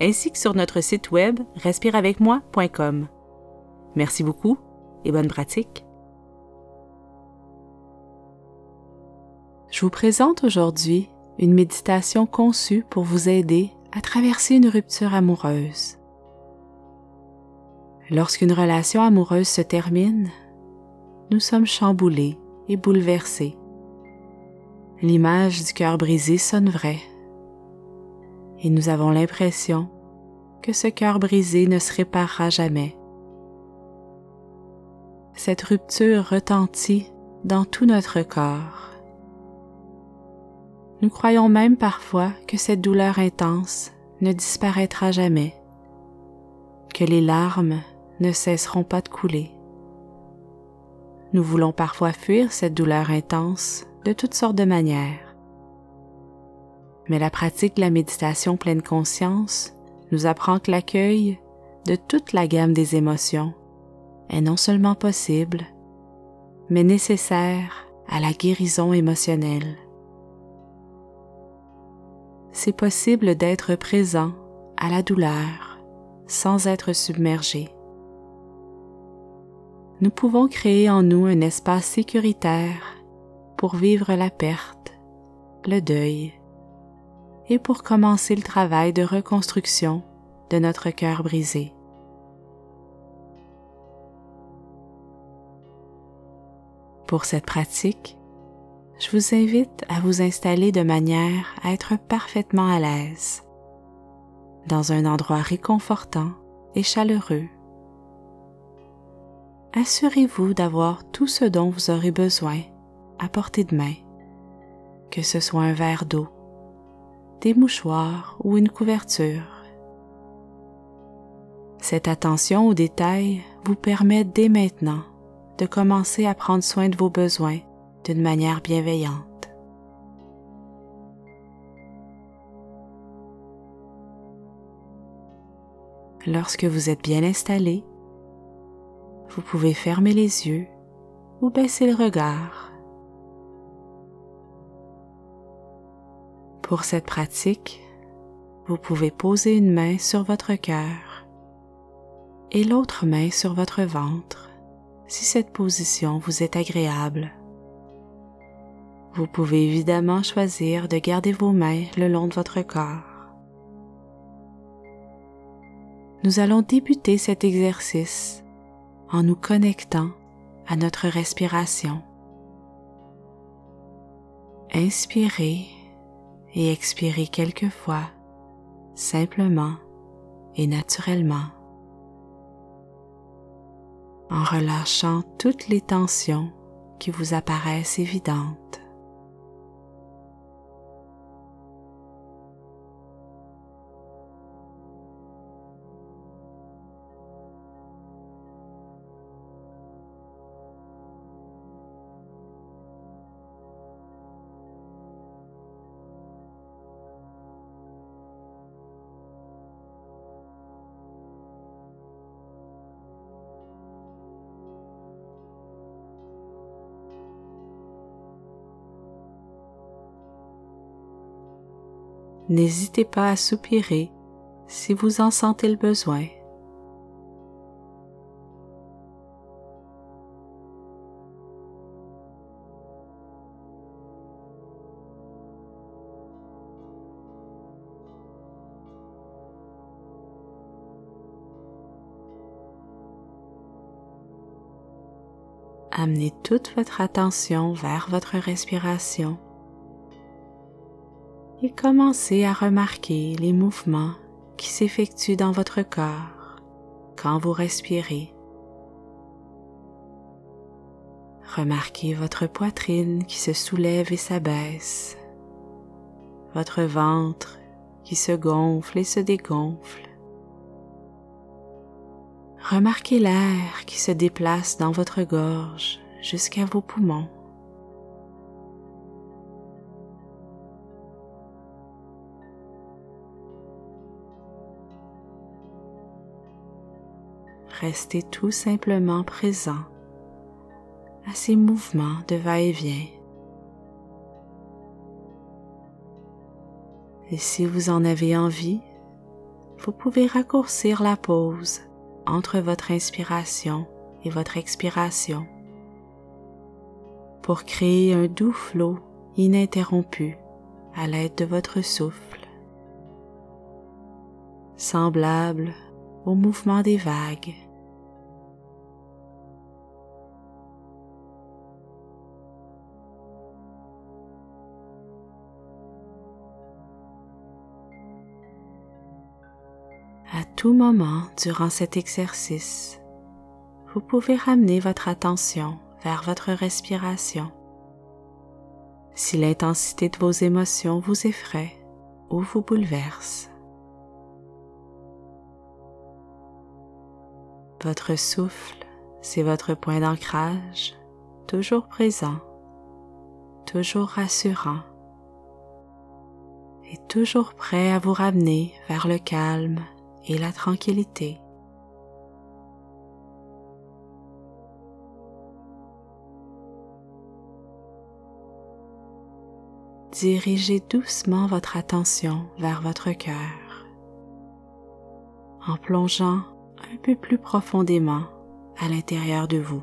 ainsi que sur notre site web respireavecmoi.com. Merci beaucoup et bonne pratique. Je vous présente aujourd'hui une méditation conçue pour vous aider à traverser une rupture amoureuse. Lorsqu'une relation amoureuse se termine, nous sommes chamboulés et bouleversés. L'image du cœur brisé sonne vrai et nous avons l'impression que ce cœur brisé ne se réparera jamais. Cette rupture retentit dans tout notre corps. Nous croyons même parfois que cette douleur intense ne disparaîtra jamais, que les larmes ne cesseront pas de couler. Nous voulons parfois fuir cette douleur intense de toutes sortes de manières mais la pratique de la méditation pleine conscience nous apprend que l'accueil de toute la gamme des émotions est non seulement possible, mais nécessaire à la guérison émotionnelle. C'est possible d'être présent à la douleur sans être submergé. Nous pouvons créer en nous un espace sécuritaire pour vivre la perte, le deuil et pour commencer le travail de reconstruction de notre cœur brisé. Pour cette pratique, je vous invite à vous installer de manière à être parfaitement à l'aise, dans un endroit réconfortant et chaleureux. Assurez-vous d'avoir tout ce dont vous aurez besoin à portée de main, que ce soit un verre d'eau, des mouchoirs ou une couverture. Cette attention aux détails vous permet dès maintenant de commencer à prendre soin de vos besoins d'une manière bienveillante. Lorsque vous êtes bien installé, vous pouvez fermer les yeux ou baisser le regard Pour cette pratique, vous pouvez poser une main sur votre cœur et l'autre main sur votre ventre si cette position vous est agréable. Vous pouvez évidemment choisir de garder vos mains le long de votre corps. Nous allons débuter cet exercice en nous connectant à notre respiration. Inspirez et expirez quelquefois simplement et naturellement en relâchant toutes les tensions qui vous apparaissent évidentes. N'hésitez pas à soupirer si vous en sentez le besoin. Amenez toute votre attention vers votre respiration et commencez à remarquer les mouvements qui s'effectuent dans votre corps quand vous respirez. Remarquez votre poitrine qui se soulève et s'abaisse, votre ventre qui se gonfle et se dégonfle, Remarquez l'air qui se déplace dans votre gorge jusqu'à vos poumons. Restez tout simplement présent à ces mouvements de va-et-vient. Et si vous en avez envie, vous pouvez raccourcir la pause entre votre inspiration et votre expiration pour créer un doux flot ininterrompu à l'aide de votre souffle, semblable au mouvement des vagues. Moment durant cet exercice, vous pouvez ramener votre attention vers votre respiration. Si l'intensité de vos émotions vous effraie ou vous bouleverse, votre souffle, c'est votre point d'ancrage, toujours présent, toujours rassurant et toujours prêt à vous ramener vers le calme et la tranquillité. Dirigez doucement votre attention vers votre cœur en plongeant un peu plus profondément à l'intérieur de vous.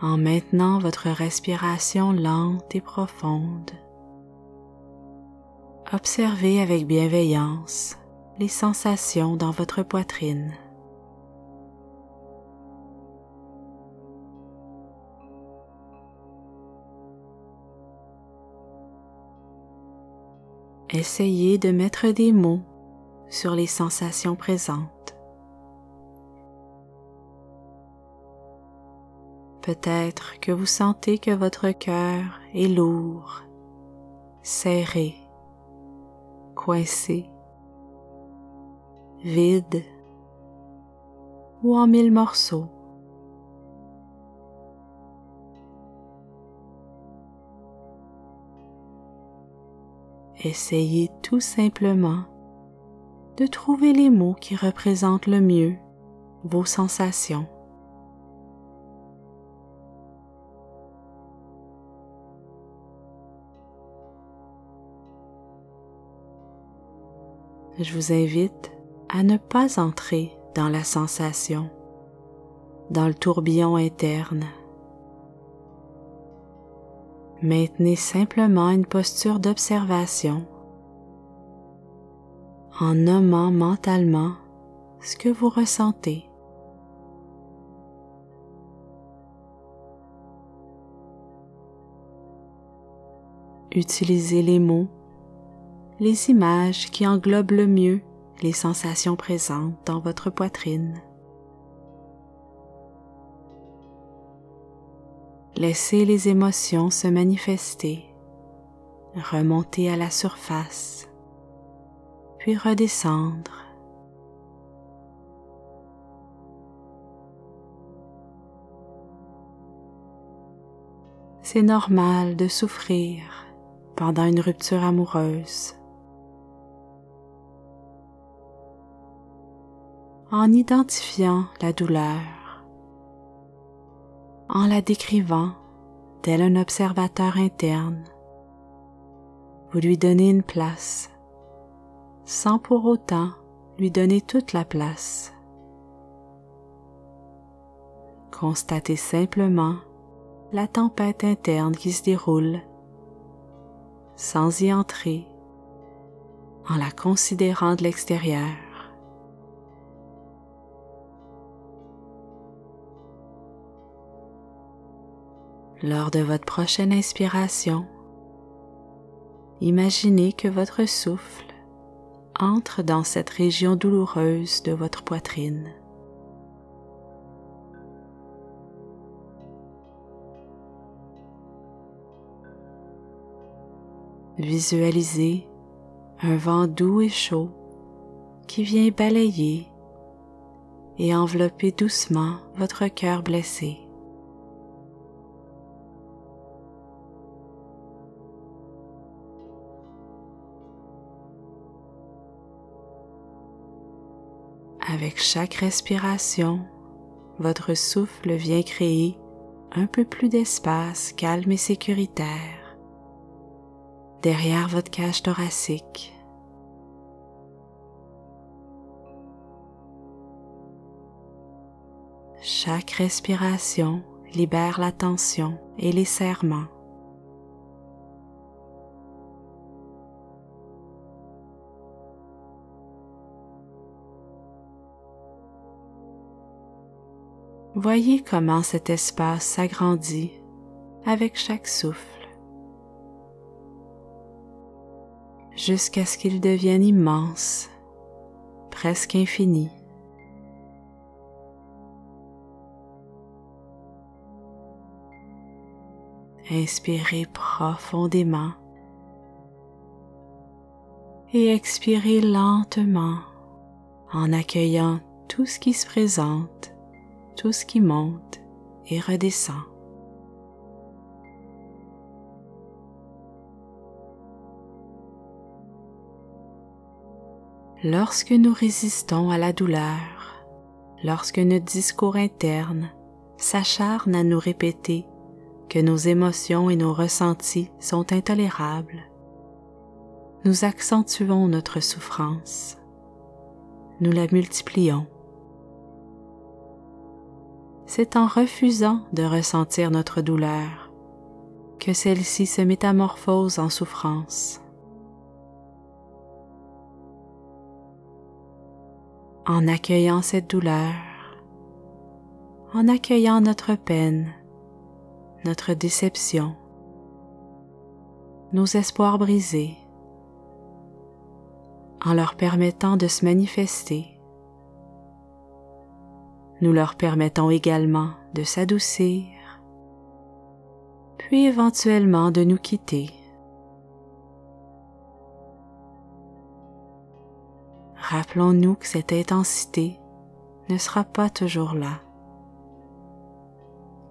En maintenant votre respiration lente et profonde. Observez avec bienveillance les sensations dans votre poitrine. Essayez de mettre des mots sur les sensations présentes. Peut-être que vous sentez que votre cœur est lourd, serré, coincé, vide ou en mille morceaux. Essayez tout simplement de trouver les mots qui représentent le mieux vos sensations. Je vous invite à ne pas entrer dans la sensation, dans le tourbillon interne. Maintenez simplement une posture d'observation en nommant mentalement ce que vous ressentez. Utilisez les mots les images qui englobent le mieux les sensations présentes dans votre poitrine. Laissez les émotions se manifester, remonter à la surface, puis redescendre. C'est normal de souffrir pendant une rupture amoureuse. En identifiant la douleur, en la décrivant tel un observateur interne. Vous lui donnez une place, sans pour autant lui donner toute la place. Constatez simplement la tempête interne qui se déroule, sans y entrer, en la considérant de l'extérieur. Lors de votre prochaine inspiration, imaginez que votre souffle entre dans cette région douloureuse de votre poitrine. visualisez un vent doux et chaud qui vient balayer et envelopper doucement votre cœur blessé. Avec chaque respiration, votre souffle vient créer un peu plus d'espace calme et sécuritaire derrière votre cage thoracique. Chaque respiration libère la tension et les serrements. Voyez comment cet espace s'agrandit avec chaque souffle, jusqu'à ce qu'il devienne immense, presque infini. Inspirez profondément et expirez lentement en accueillant tout ce qui se présente tout ce qui monte et redescend. Lorsque nous résistons à la douleur, lorsque notre discours interne s'acharne à nous répéter que nos émotions et nos ressentis sont intolérables, nous accentuons notre souffrance, nous la multiplions c'est en refusant de ressentir notre douleur que celle-ci se métamorphose en souffrance. En accueillant cette douleur, en accueillant notre peine, notre déception, nos espoirs brisés, en leur permettant de se manifester, nous leur permettons également de s'adoucir, puis éventuellement de nous quitter. Rappelons-nous que cette intensité ne sera pas toujours là,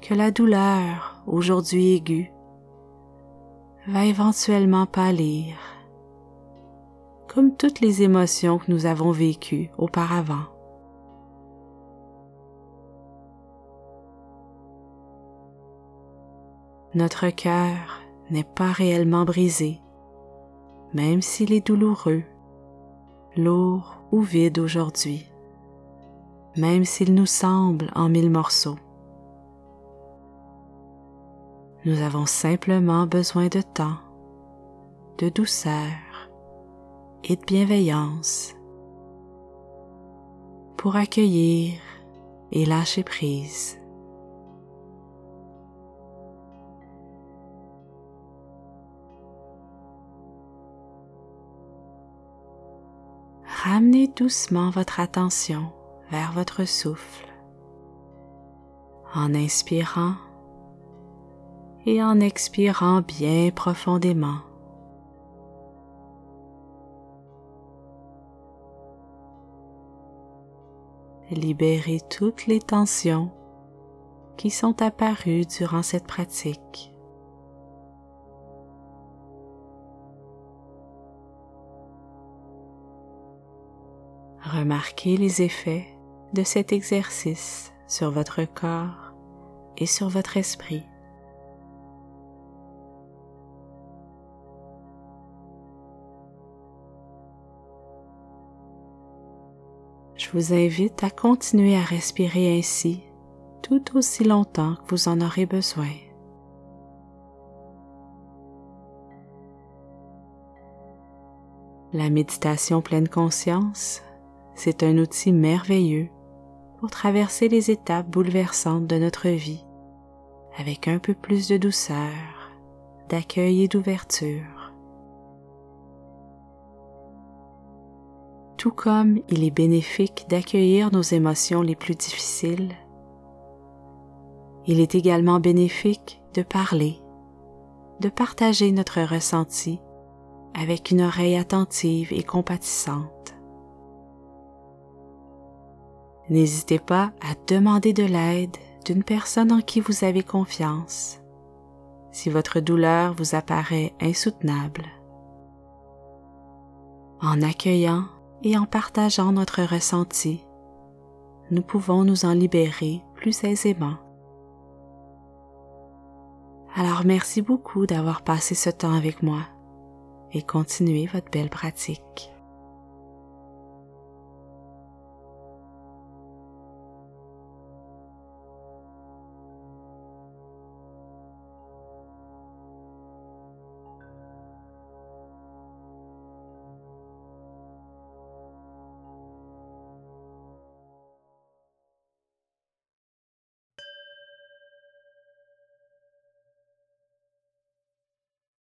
que la douleur, aujourd'hui aiguë, va éventuellement pâlir, comme toutes les émotions que nous avons vécues auparavant. Notre cœur n'est pas réellement brisé, même s'il est douloureux, lourd ou vide aujourd'hui, même s'il nous semble en mille morceaux. Nous avons simplement besoin de temps, de douceur et de bienveillance pour accueillir et lâcher prise. Ramenez doucement votre attention vers votre souffle en inspirant et en expirant bien profondément. Libérez toutes les tensions qui sont apparues durant cette pratique. Remarquez les effets de cet exercice sur votre corps et sur votre esprit. Je vous invite à continuer à respirer ainsi tout aussi longtemps que vous en aurez besoin. La méditation pleine conscience c'est un outil merveilleux pour traverser les étapes bouleversantes de notre vie avec un peu plus de douceur, d'accueil et d'ouverture. Tout comme il est bénéfique d'accueillir nos émotions les plus difficiles, il est également bénéfique de parler, de partager notre ressenti avec une oreille attentive et compatissante. N'hésitez pas à demander de l'aide d'une personne en qui vous avez confiance si votre douleur vous apparaît insoutenable. En accueillant et en partageant notre ressenti, nous pouvons nous en libérer plus aisément. Alors merci beaucoup d'avoir passé ce temps avec moi et continuez votre belle pratique.